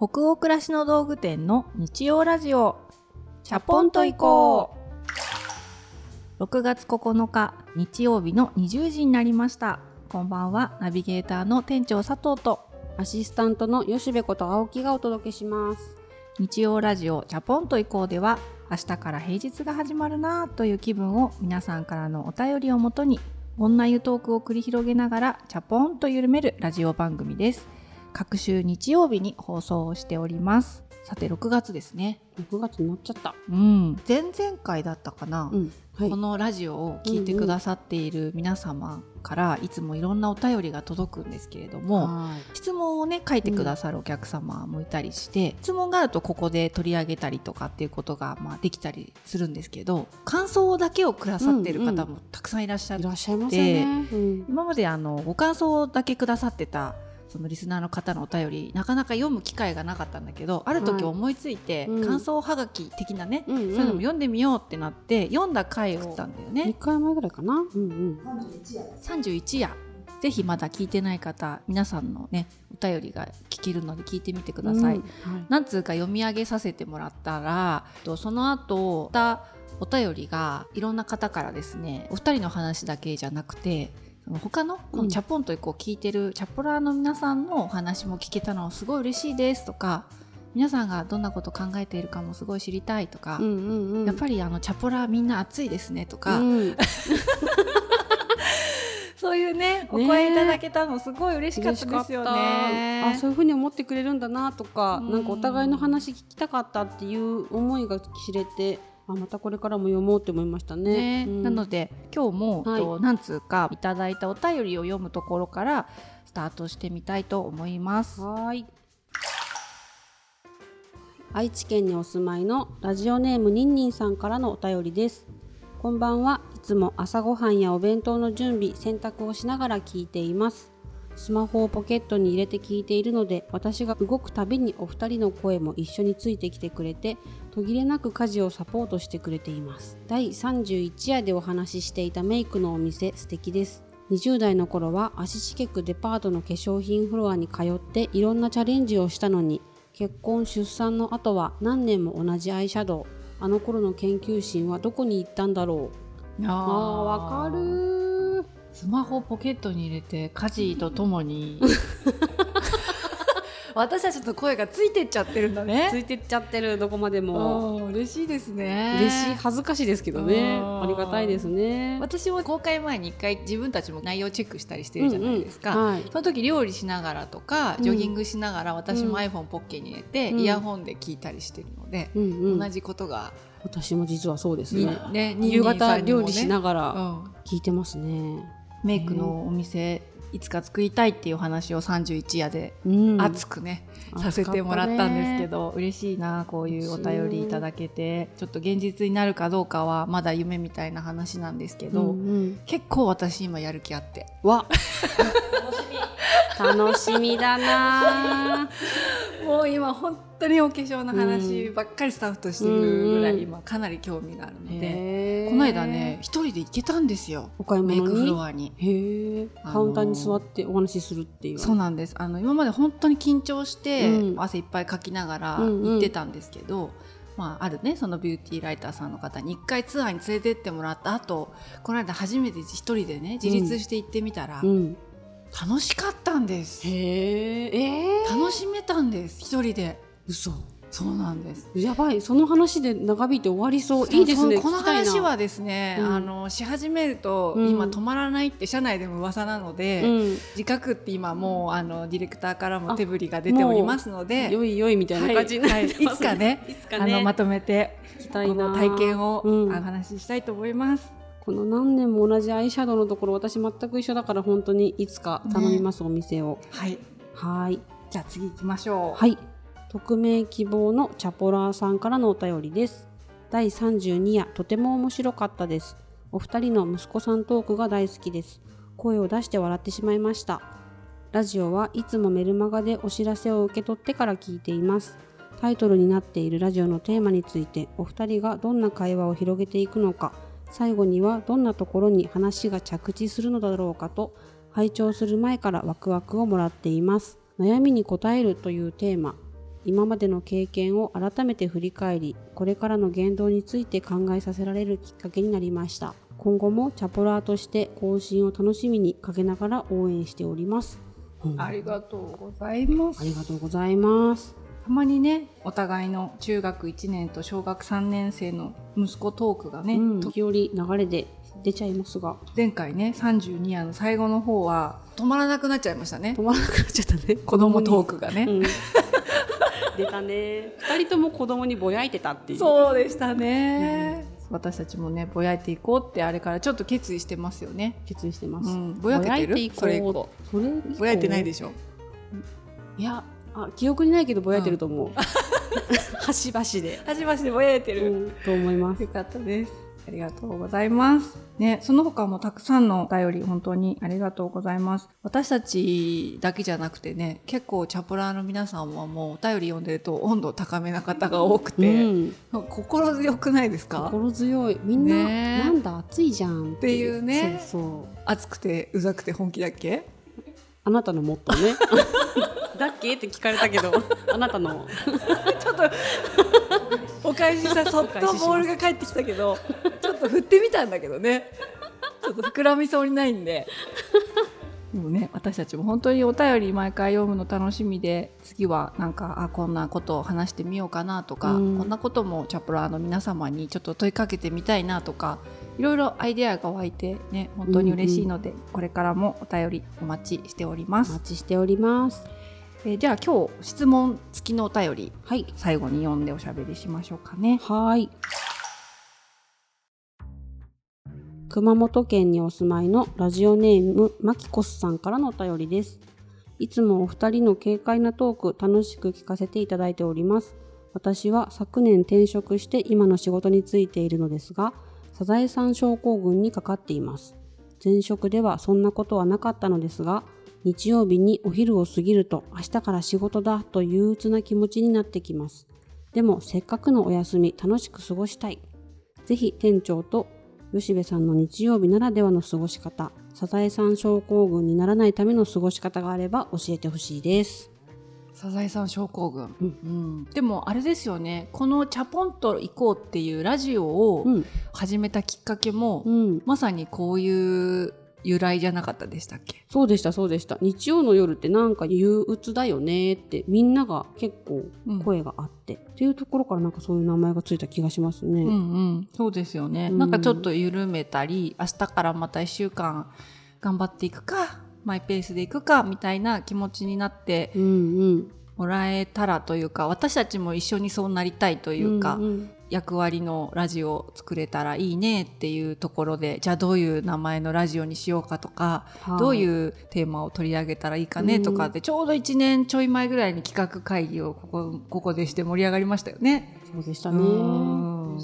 北欧暮らしの道具店の日曜ラジオ。チャポンと行こう。6月9日日曜日の20時になりました。こんばんはナビゲーターの店長佐藤と。アシスタントの吉部こと青木がお届けします。日曜ラジオチャポンと行こうでは明日から平日が始まるなという気分を皆さんからのお便りをもとに女湯トークを繰り広げながらチャポンと緩めるラジオ番組です各週日曜日に放送をしております。さて6月ですね。6月になっちゃった。うん。前々回だったかな、うん。はい。このラジオを聞いてくださっている皆様からいつもいろんなお便りが届くんですけれども、はい。質問をね書いてくださるお客様もいたりして、質問があるとここで取り上げたりとかっていうことがまあできたりするんですけど感想だけをくださってる方もたくさんいらっしゃって、今まであのご感想だけくださってたそのリスナーの方のお便りなかなか読む機会がなかったんだけどある時はい思いついて、うん。感想はがき的なね、うんうん。そういうのも読んでみようってなって読んだ回をしたんだよね2。回前ぐらいかな。うんうん。31夜。ぜひまだ聞いてない方皆さんのねお便りが聞けるので聞いてみてください、うん。はい。なんつうか読み上げさせてもらったらとその後またお便りがいろんな方からですねお二人の話だけじゃなくて他のこのチャポンとこう聞いてるチャポラーの皆さんのお話も聞けたのすごい嬉しいですとか皆さんがどんなこと考えているかもすごい知りたいとか、うんうんうん。やっぱりあのチャポラーみんな熱いですねとか、うん。そういうねお声いただけたのすごい嬉しかったですよね。あそういうふうに思ってくれるんだなとか、うん。なんかお互いの話聞きたかったっていう思いが知れてあまたこれからも読もうって思いましたね。ねうんなので今日も、はいと何通かいただいたお便りを読むところからスタートしてみたいと思います。はーい。愛知県にお住まいのラジオネームニンニンさんからのお便りです。こんばんはいつも朝ごはんやお弁当の準備、洗濯をしながら聞いています。スマホをポケットに入れて聞いているので私が動くたびにお二人の声も一緒についてきてくれて途切れなく家事をサポートしてくれています。第31夜でお話ししていたメイクのお店素敵です。20代の頃は足しげくデパートの化粧品フロアに通っていろんなチャレンジをしたのに結婚出産の後は何年も同じアイシャドウ。あの頃の研究心はどこに行ったんだろう。あーわかるスマホをポケットに入れて家事とともに。私たちの声がついてっちゃってるんだつね。いてっちゃってるどこまでも。うん嬉しいですね。嬉しい恥ずかしいですけどね。うん。ありがたいですね。私も公開前に一回自分たちも内容チェックしたりしてるじゃないですか。うんうん。はい。その時料理しながらとかうん。ジョギングしながら私もうん。iPhone ポッケに入れて、うん。イヤホンで聞いたりしてるので、うんうん。同じことが、私も実はそうですにねね夕方料理しなががらうん、聞いてますね、メイクのお店いつか作りたいっていう話を31夜でうん。熱くね、させてもらったんですけど嬉しいなこういうお便りいただけてちょっと現実になるかどうかはまだ夢みたいな話なんですけど、うんうん。結構私今やる気あって。わ。楽しみだな。もう今本当にお化粧の話ばっかりスタッフとしてるぐらうんい今かなり興味があるので、この間ね一人で行けたんですよ。お買いメイクフロアに。カウンターに座ってお話しするっていう。そうなんです。あの今まで本当に緊張して、うん。汗いっぱいかきながら行ってたんですけど、まあ、あるねそのビューティーライターさんの方に。一回ツアーに連れてってもらった後この間初めて一人でね自立して行ってみたら、うん。楽しかったんです。へええー、楽しめたんです一人で嘘。そうなんです。やばいその話で長引いて終わりそう。いいですねこの話はですね、うん。あのし始めると、うん。今止まらないって社内でも噂なので、うん。自覚って今もうあのディレクターからも手振りが出ておりますのでよいよいみたいな感じになはいはいってますいつかねいつかね。あのまとめてこの体験を、うん。お話ししたいと思います。この何年も同じアイシャドウのところ私全く一緒だから本当にいつか頼みます、お店を。はい、はい。じゃあ次行きましょう。はい匿名希望のチャポラーさんからのお便りです。第32夜とても面白かったです。お二人の息子さんトークが大好きです。声を出して笑ってしまいました。ラジオはいつもメルマガでお知らせを受け取ってから聞いています。タイトルになっているラジオのテーマについてお二人がどんな会話を広げていくのか。最後にはどんなところに話が着地するのだろうかと拝聴する前からワクワクをもらっています。悩みに答えるというテーマ。今までの経験を改めて振り返りこれからの言動について考えさせられるきっかけになりました。今後もチャポラーとして更新を楽しみにかけながら応援しております、うん。ありがとうございます。ありがとうございます。たまにねお互いの中学1年と小学3年生の息子トークがね、うん、と時折流れで出ちゃいますが。前回ね32夜の最後の方は止まらなくなっちゃいましたね。止まらなくなっちゃったね。子供トークがね、うん出たね。二人とも子供にぼやいてたっていう。そうでしたね、私たちもねぼやいていこうってあれからちょっと決意してますよね。決意してます、うん。ぼやけてる？ぼやいていこう。それ以降。ぼやいてないでしょ？いやあ記憶にないけどぼやいてると思う、端々で、端々でぼやいてる、うん、と思います。よかったですありがとうございます。ね、その他もたくさんのお便り本当にありがとうございます。私たちだけじゃなくてね、結構チャプラーの皆さんはもうお便り読んでると温度高めな方が多くて、うん、心強くないですか？心強い。みんな、ね。なんだ暑いじゃんっっていうね。そうそう。熱くてうざくて本気だっけ？あなたのモットーね。だっけ？って聞かれたけど。あなたの。ちょっとお返しさそっとボールが返ってきたけどちょっと振ってみたんだけどね。ちょっと膨らみそうにないんで。でもね私たちも本当にお便り毎回読むの楽しみで次はなんかあこんなことを話してみようかなとか、うん。こんなこともチャプラーの皆様にちょっと問いかけてみたいなとかいろいろアイデアが湧いてね本当に嬉しいので、これからもお便りお待ちしております。お待。ちしておりますえーじゃあ今日質問付きのお便りはい。最後に読んでおしゃべりしましょうかね。はい。熊本県にお住まいのラジオネームマキコスさんからのお便りです。いつもお二人の軽快なトーク楽しく聞かせていただいております。私は昨年転職して今の仕事に就いているのですがサザエさん症候群にかかっています。前職ではそんなことはなかったのですが日曜日にお昼を過ぎると明日から仕事だと憂鬱な気持ちになってきます。でもせっかくのお休み楽しく過ごしたい。ぜひ店長と吉部さんの日曜日ならではの過ごし方サザエさん症候群にならないための過ごし方があれば教えてほしいです。サザエさん症候群、うん。うん。でもあれですよね。この「チャポンと行こう」っていうラジオをうん。始めたきっかけも、うん。まさにこういう由来じゃなかったでしたっけ？そうでしたそうでした。日曜の夜ってなんか憂鬱だよねってみんなが結構声があって、っていうところからなんかそういう名前がついた気がしますね、うんうん、そうですよね、うん。なんかちょっと緩めたり明日からまた1週間頑張っていくかマイペースでいくかみたいな気持ちになってうんうん。もらえたらというか私たちも一緒にそうなりたいというか、んん役割のラジオを作れたらいいねっていうところでじゃあどういう名前のラジオにしようかとか、はい。どういうテーマを取り上げたらいいかねとかで、ちょうど1年ちょい前ぐらいに企画会議をここここでして盛り上がりましたよね。そうでしたうねん。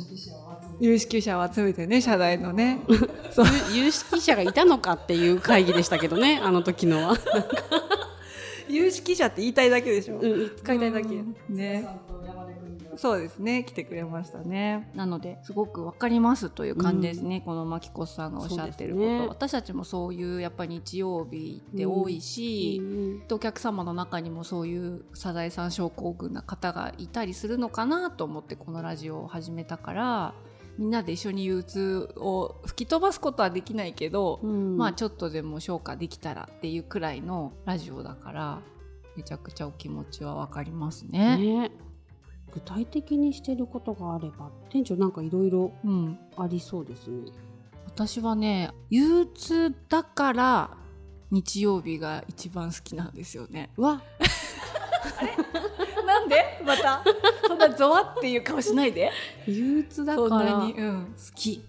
有識者を集めてね社内のね。有識者がいたのかっていう会議でしたけどね あの時のは、有識者って言いたいだけでしょ、うん、使いたいだけ。ねそうですね。来てくれましたね。なのですごくわかりますという感じですね、このマキコさんがおっしゃってること、ね。私たちもそういうやっぱり日曜日って多いし、うん。お客様の中にもそういうサザエさん症候群な方がいたりするのかなと思ってこのラジオを始めたからみんなで一緒に憂鬱を吹き飛ばすことはできないけど、うん。まあちょっとでも消化できたらっていうくらいのラジオだからめちゃくちゃお気持ちはわかりますね。ね具体的にしてることがあれば店長なんかいろいろうん、ありそうですね。私はね憂鬱だから日曜日が一番好きなんですよね。わ。なんで？また？そんなゾワっていう顔しないで。憂鬱だからなに、うん、好き。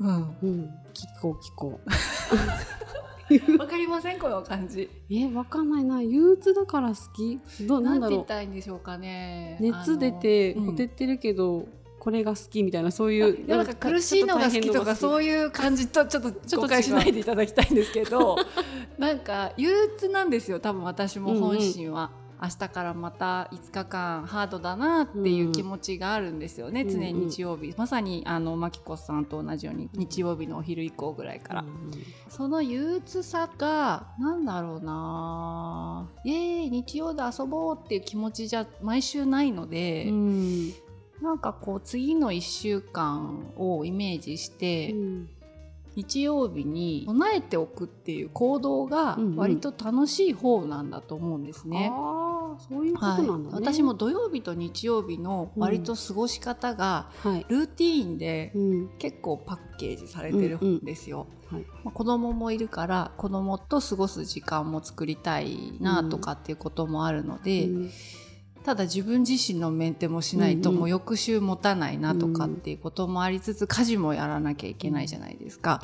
うん、うん。聞こう聞こ わかりませんこの感じ。うえわかんないな。憂鬱だから好き？どうなんんだろう。たらいいんでしょうかね。熱出てほてってるけど、これが好きみたいなそういうなんか苦しいのが好きとかそういう感じとちょっと誤解しないでいただきたいんですけど なんか憂鬱なんですよ多分私も本心は。明日からまた5日間ハードだなっていう気持ちがあるんですよね、うん常に日曜日、まさにあのマキコさんと同じように日曜日のお昼以降ぐらいから、うんその憂鬱さがなんだろうなイエーイ日曜で遊ぼうっていう気持ちじゃ毎週ないので、うん。なんかこう次の1週間をイメージして、うん。日曜日に備えておくっていう行動がうんうん。割と楽しい方なんだと思うんですね。ああそういうことはいなんだね、私も土曜日と日曜日の割と過ごし方がはい、ルーティーンでうん。結構パッケージされてるんですよ。はい。まあ子供もいるから子供と過ごす時間も作りたいなとかっていうこともあるので、うん。ただ自分自身のメンテもしないとうんうん。もう翌週持たないなとかっていうこともありつつ家事もやらなきゃいけないじゃないですか。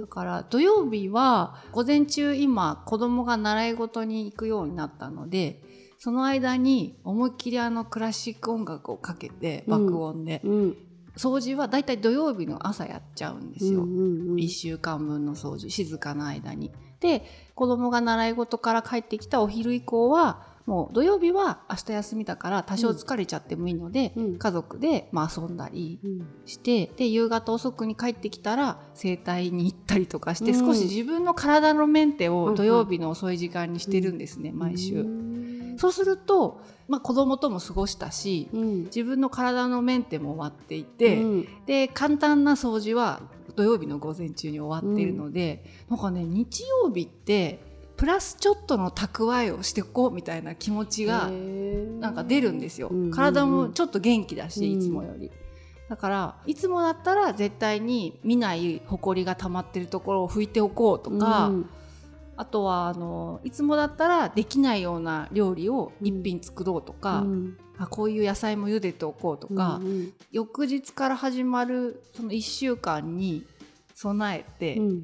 だから土曜日は午前中今子供が習い事に行くようになったのでその間に思いっきりあのクラシック音楽をかけて爆音で、うん。掃除はだいたい土曜日の朝やっちゃうんですよ。うんうんうん。1週間分の掃除静かな間に。で子供が習い事から帰ってきたお昼以降はもう土曜日は明日休みだから多少疲れちゃってもいいので、うん。家族でまあ遊んだりうん。してで夕方遅くに帰ってきたら整体に行ったりとかして、うん。少し自分の体のメンテを土曜日の遅い時間にしてるんですね、毎週。うん。そうすると、まあ、子供とも過ごしたしうん。自分の体のメンテも終わっていて、うん。で簡単な掃除は土曜日の午前中に終わっているので、なんかね日曜日ってプラスちょっとの蓄えをしていこうみたいな気持ちがなんか出るんですよ、うんうんうん。体もちょっと元気だし、うん。いつもより。だからいつもだったら絶対に見ないほこりが溜まってるところを拭いておこうとか、うんあとはあのいつもだったらできないような料理を一品作ろうとか、うん。あこういう野菜も茹でておこうとか、うん翌日から始まるその1週間に備えて、うん。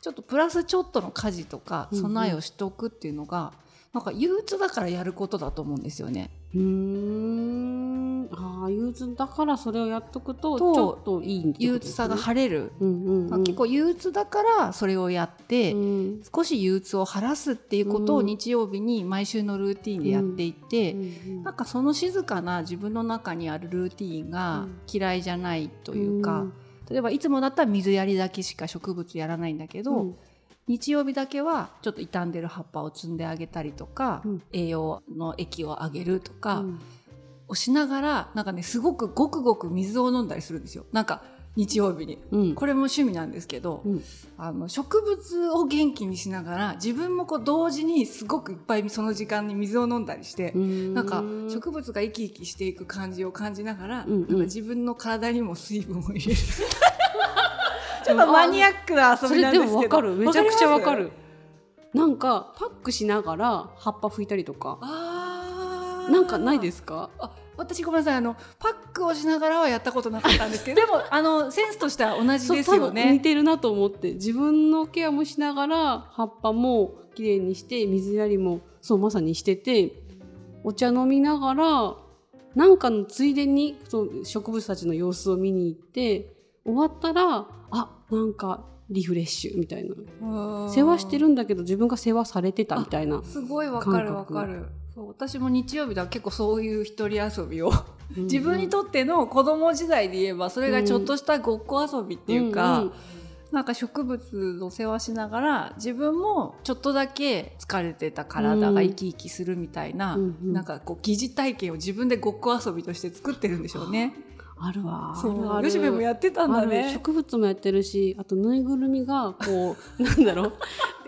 ちょっとプラスちょっとの家事とかうんうん。備えをしておくっていうのが、なんか憂鬱だからやることだと思うんですよね。うーん。ああ憂鬱だからそれをやっとくとちとょっといいってことですね。憂鬱さが晴れる、うんうんうん。結構憂鬱だからそれをやって、うん。少し憂鬱を晴らすっていうことをうん。日曜日に毎週のルーティンでやっていて、うんなんかその静かな自分の中にあるルーティンが嫌いじゃないというか、例えばいつもだったら水やりだけしか植物やらないんだけど、うん日曜日だけはちょっと傷んでる葉っぱを摘んであげたりとか、うん。栄養の液をあげるとかうん。をしながらなんかねすごくごくごく水を飲んだりするんですよ。なんか日曜日に。うん。これも趣味なんですけど、うん。あの植物を元気にしながら自分もこう同時にすごくいっぱいその時間に水を飲んだりして、なんか植物が生き生きしていく感じを感じながら、うんうん。なんか自分の体にも水分を入れるちょっとマニアックな遊それでびなんですけど。もわかる。めちゃくちゃわかわるなんかパックしながら葉っぱ拭いたりとか。なんかないですか？あ私ごめんなさい。あのパックをしながらはやったことなかったんですけど。でもあのセンスとしては同じですよそう多分似ね。てるなと思って。自分のケアもしながら葉っぱもきれいにして水やりもそうまさにしててお茶飲みながらなんかのついでにそう植物たちの様子を見に行って終わったらあなんかリフレッシュみたいな。世話してるんだけど自分が世話されてたみたいなすごいわかるわかる。そう私も日曜日では結構そういう一人遊びを。うん自分にとっての子供時代で言えばそれがちょっとしたごっこ遊びっていうか、んん。なんか植物の世話しながら自分もちょっとだけ疲れてた体が生き生きするみたいな、うんうん。なんかこう疑似体験を自分でごっこ遊びとして作ってるんでしょうね。あるわ。そう吉部もやってたんだね。植物もやってるしあとぬいぐるみがこう なんだろう。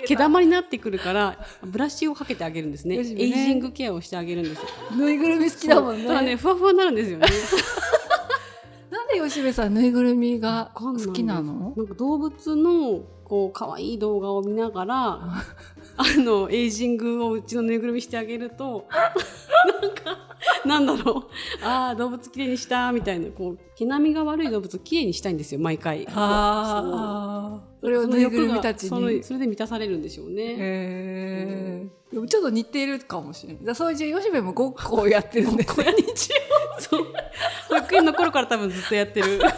毛玉になってくるからブラシをかけてあげるんですね。ね。エイジングケアをしてあげるんですよ。ぬいぐるみ好きだもんね。ただねふわふわになるんですよね。なんで吉部さんぬいぐるみが好きなの？なんか動物のこう可愛い動画を見ながら あのエイジングをうちのぬいぐるみしてあげるとなんか なんだろうああ動物きれいにしたみたいなこう毛並みが悪い動物をきれいにしたいんですよ毎回ああ、それをぬいぐるみたちに。それで満たされるんでしょうね。へえ。でもちょっと似ているかもしれない。だそういう吉部もごっこをやってるんですよ。日曜そう保育園の頃から多分ずっとやってる。ごっ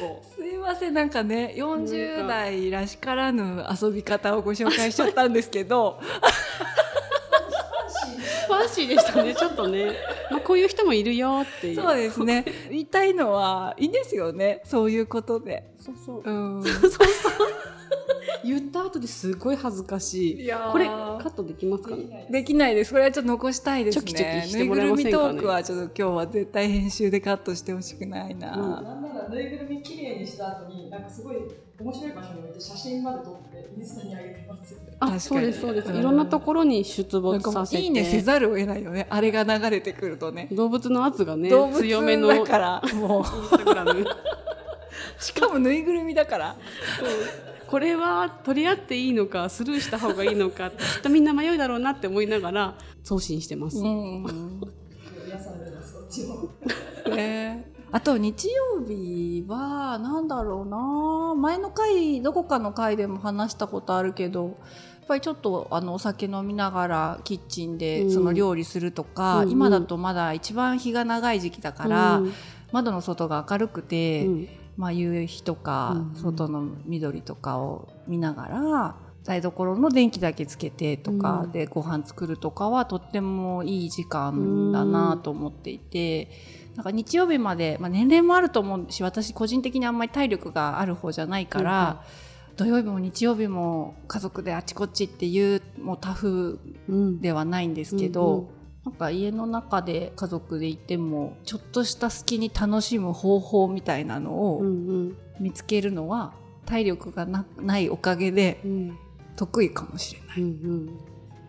こすいませんなんかね40代らしからぬ遊び方をご紹介しちゃったんですけどファンシーでしたね。ちょっとね、まあ、こういう人もいるよっていう。そうですね。言いたいのはいいんですよね。そういうことで。そうそう。うん。そうそうそう言った後ですごい恥ずかしい。いこれカットできますか？ねできないです。これはちょっと残したいですね。チョキチョキしてぬいもぐるみトらえませんかね？ークはちょっと今日は絶対編集でカットしてほしくないな、なんならぬいぐるみきれいにした後になんかすごい面白い場所に置いて写真まで撮ってインスタに上げてますよね。あそうですそうです、うん。いろんなところに出没させて。いいねせざるを得ないよね。あれが流れてくるとね。動物の圧がね動物強めのだからもう しかもぬいぐるみだからこれは取り合っていいのかスルーした方がいいのかきっとみんな迷うだろうなって思いながら送信してます、あと日曜日はなんだろうな。前の回どこかの回でも話したことあるけどやっぱりちょっとあのお酒飲みながらキッチンうん。でその料理するとか、うんうん。今だとまだ一番日が長い時期だから、うん。窓の外が明るくて、うんまあ、夕日とか、うん外の緑とかを見ながら台所の電気だけつけてとかうん。でご飯作るとかはとってもいい時間だなと思っていて。なんか日曜日まで、まあ、年齢もあると思うし私個人的にあんまり体力がある方じゃないから、土曜日も日曜日も家族であちこちっていうもうタフうん。ではないんですけど、なんか家の中で家族でいてもちょっとした隙に楽しむ方法みたいなのうんをうん。見つけるのは体力がなないおかげでうん。得意かもしれない。うんうん。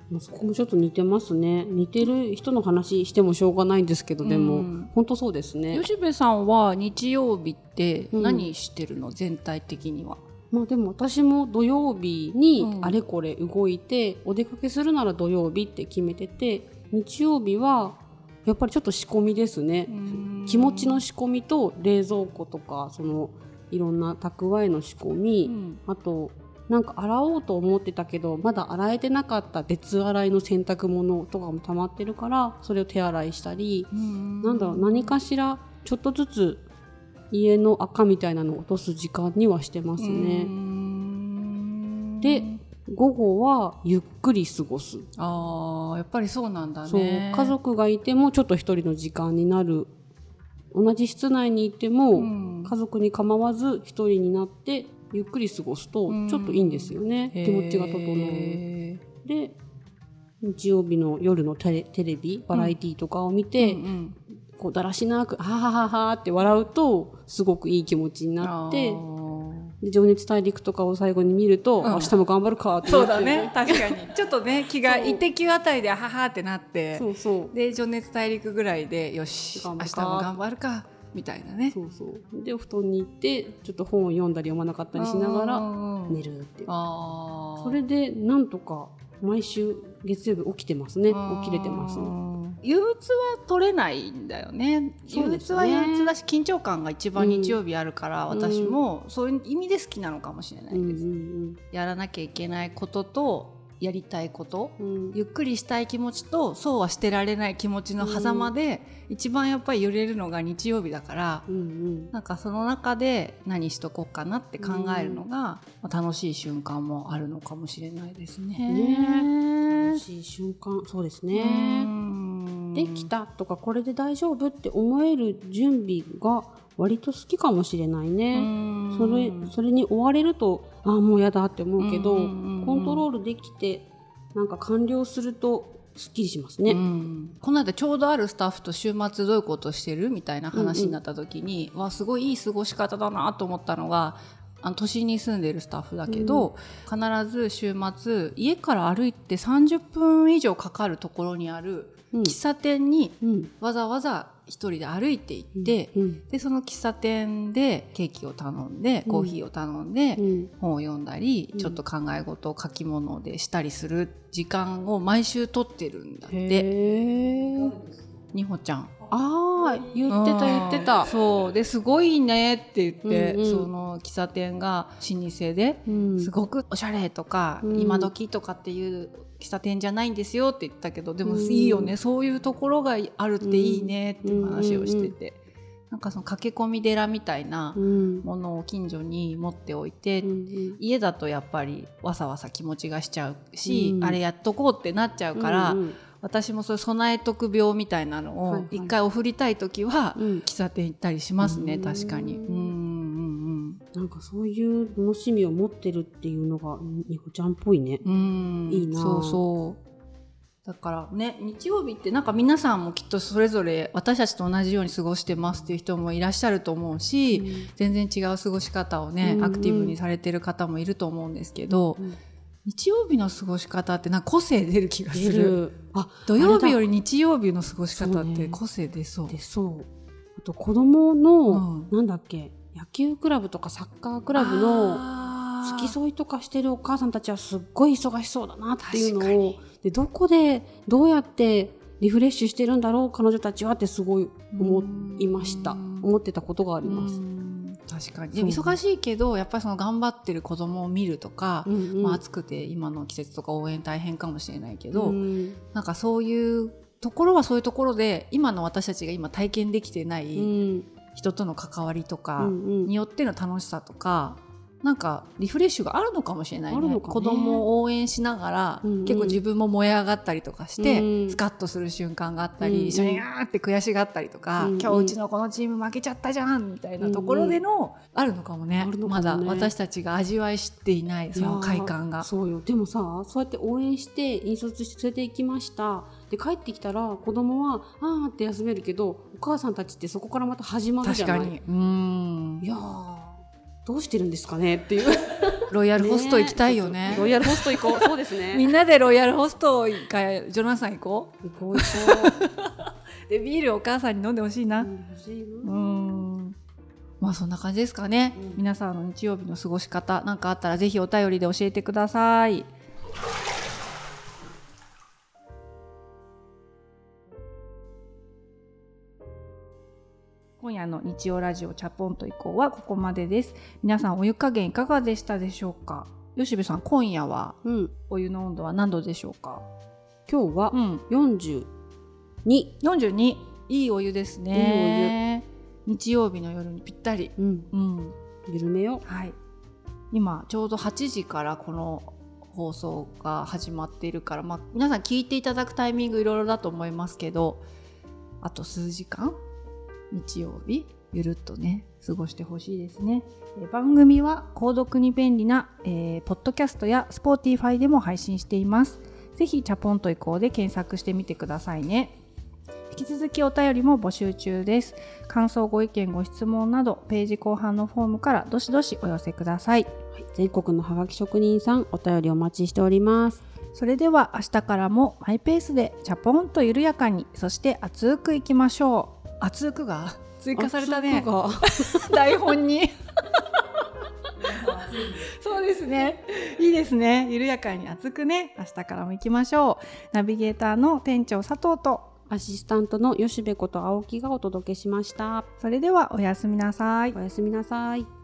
まあそこもちょっと似てますね。似てる人の話してもしょうがないんですけどでも、うん。本当そうですね。吉部さんは日曜日ってうん。何してるの、全体的には。まあでも私も土曜日にうん。あれこれ動いて、お出かけするなら土曜日って決めてて日曜日はやっぱりちょっと仕込みですね、気持ちの仕込みと冷蔵庫とかそのいろんな蓄えの仕込み、うん。あとなんか洗おうと思ってたけどまだ洗えてなかった別洗いの洗濯物とかも溜まってるからそれを手洗いしたり、なんだろう何かしらちょっとずつ家の赤みたいなのを落とす時間にはしてますね。で午後はゆっくり過ごす、あーやっぱりそうなんだそうね。家族がいてもちょっと一人の時間になる。同じ室内にいても、うん。家族に構わず一人になってゆっくり過ごすとうん。ちょっといいんですよね、気持ちが整う。へで日曜日の夜のテレビバラエティとかを見ーて、うんうんこうだらしなく「はははは」って笑うとすごくいい気持ちになって情熱大陸とかを最後に見ると、うん。明日も頑張るかってなって。そうだね。確かに。ちょっとね気が一滴あたりでははってなってそうそう。で情熱大陸ぐらいでよし明日も頑張るかみたいなね。そうそう。でお布団に行ってちょっと本を読んだり読まなかったりしながらら寝るっていう。それでなんとか毎週月曜日起きてますね。起きれてます憂鬱は取れないんだよね。ね。鬱は憂鬱だし緊張感が一番日曜日あるから、うん。私もそういう意味で好きなのかもしれなうんういです、ん。やらなきゃいけないこととやりたいことうん。うんゆっくりしたい気持ちとそうはしてられない気持ちの狭間で、一番やっぱり揺れるのが日曜日だからうんうん。なんかその中で何しとこうかなって考えるのが、まあ楽しい瞬間もあるのかもしれないですね。ね。楽しい瞬間そうですね。ねできたとかこれで大丈夫って思える準備が割と好きかもしれないね。それそれに追われるとああもうやだって思うけど、できてなんか完了するとすっきりしますね。うん。この間ちょうどあるスタッフと週末どういうことしてるみたいな話になった時に、わすごいいい過ごし方だなと思ったのがあの都心に住んでるスタッフだけど、必ず週末家から歩いて30分以上かかるところにあるうん。喫茶店にうん。わざわざ一人で歩いて行って、うんでその喫茶店でケーキを頼んでコーヒーを頼んで、うん。本を読んだり、うん。ちょっと考え事を書き物でしたりする時間を毎週取ってるんだって。にほちゃん。ああ言ってた言ってた。そう。ですごいねって言って、うんうん。その喫茶店が老舗でうん。すごくおしゃれとか、うん。今時とかっていう喫茶店じゃないんですよって言ったけどでもうん。いいよね、そういうところがあるっていいねって話をしてて、なんかその駆け込み寺みたいなうん。ものを近所に持っておいて、うん家だとやっぱりわさわさ気持ちがしちゃうし、うん。あれやっとこうってなっちゃうから、うんうん私もそう備えとく病みたいなのを一回お振りたい時はうん。喫茶店行ったりしますね、うん。確かに。うんうんなんかそういう楽しみを持ってるっていうのがニコちゃんっぽいね。うん。うんいいな。そうそう。だからね日曜日ってなんか皆さんもきっとそれぞれ私たちと同じように過ごしてますっていう人もいらっしゃると思うし、全然違う過ごし方をね、うんうんアクティブにされてる方もいると思うんですけど、うん日曜日の過ごし方ってなんか個性出る気がす出る。る。あ土曜日よりり日曜日の過ごし方って個性出そう。でそう。あと子供の、うん。なんだっけ野球クラブとかサッカークラブの付き添いとかしてるお母さんたちはすっごい忙しそうだなっていうのをでどこでどうやってリフレッシュしてるんだろう彼女たちはってすごい思いました。うん。思ってたことがあります。うん確かに。忙しいけどやっぱりその頑張ってる子供を見るとか、うんうん。まあ、暑くて今の季節とか応援大変かもしれないけど、うんなんかそういうところはそういうところで今の私たちが今体験できてなういん。人との関わりとかうんうん。によっての楽しさとか、なんかリフレッシュがあるのかもしれないね。ね。子供を応援しながら、うんうん。結構自分も燃え上がったりとかして、うんスカッとする瞬間があったり、うんうん。一緒にあーって悔しがったりとか、うんうん。今日うちのこのチーム負けちゃったじゃんみたいなところでの、あるのかもね。ね。まだ私たちが味わい知っていないその快感が。そうよ。でもさそうやって応援して引率して連れて行きました。で帰ってきたら子供はあーって休めるけどお母さんたちってそこからまた始まるじゃない。確かに。うん。いやーどうしてるんですかねっていう。ロイヤルホスト行きたいよね。ロイヤルホスト行こう。そうですね。みんなでロイヤルホスト一回ジョナサン行こ行こう行こう。でビールお母さんに飲んでほしいな。う、うん。欲しいな。うん。まあそんな感じですかね、うん。皆さんの日曜日の過ごし方なんかあったらぜひお便りで教えてください今夜の日曜ラジオチャポンと以降はここまでです。皆さんお湯加減いかがでしたでしょうか？吉部さん今夜はうん。お湯の温度は何度でしょうか？今日はうん。42 42いいお湯ですね。日曜日の夜にぴったり。うん。うん。緩めよはい。今ちょうど8時からこの放送が始まっているから、まあ、皆さん聞いていただくタイミングいろいろだと思いますけどあと数時間？日曜日ゆるっとね過ごしてほしいですね、えー番組は購読に便利な、えーポッドキャストやスポーティファイでも配信しています。ぜひチャポンと移行で検索してみてくださいね。引き続きお便りも募集中です。感想ご意見ご質問などページ後半のフォームからどしどしお寄せください。はい全国のハガキ職人さんお便りお待ちしております。それでは明日からもマイペースでチャポンと緩やかにそして熱くいきましょう熱くが？追加されたね。台本に。そうですね。いいですね。緩やかに熱くね。明日からも行きましょう。ナビゲーターの店長佐藤と。アシスタントの吉部こと青木がお届けしました。それではおやすみなさい。おやすみなさい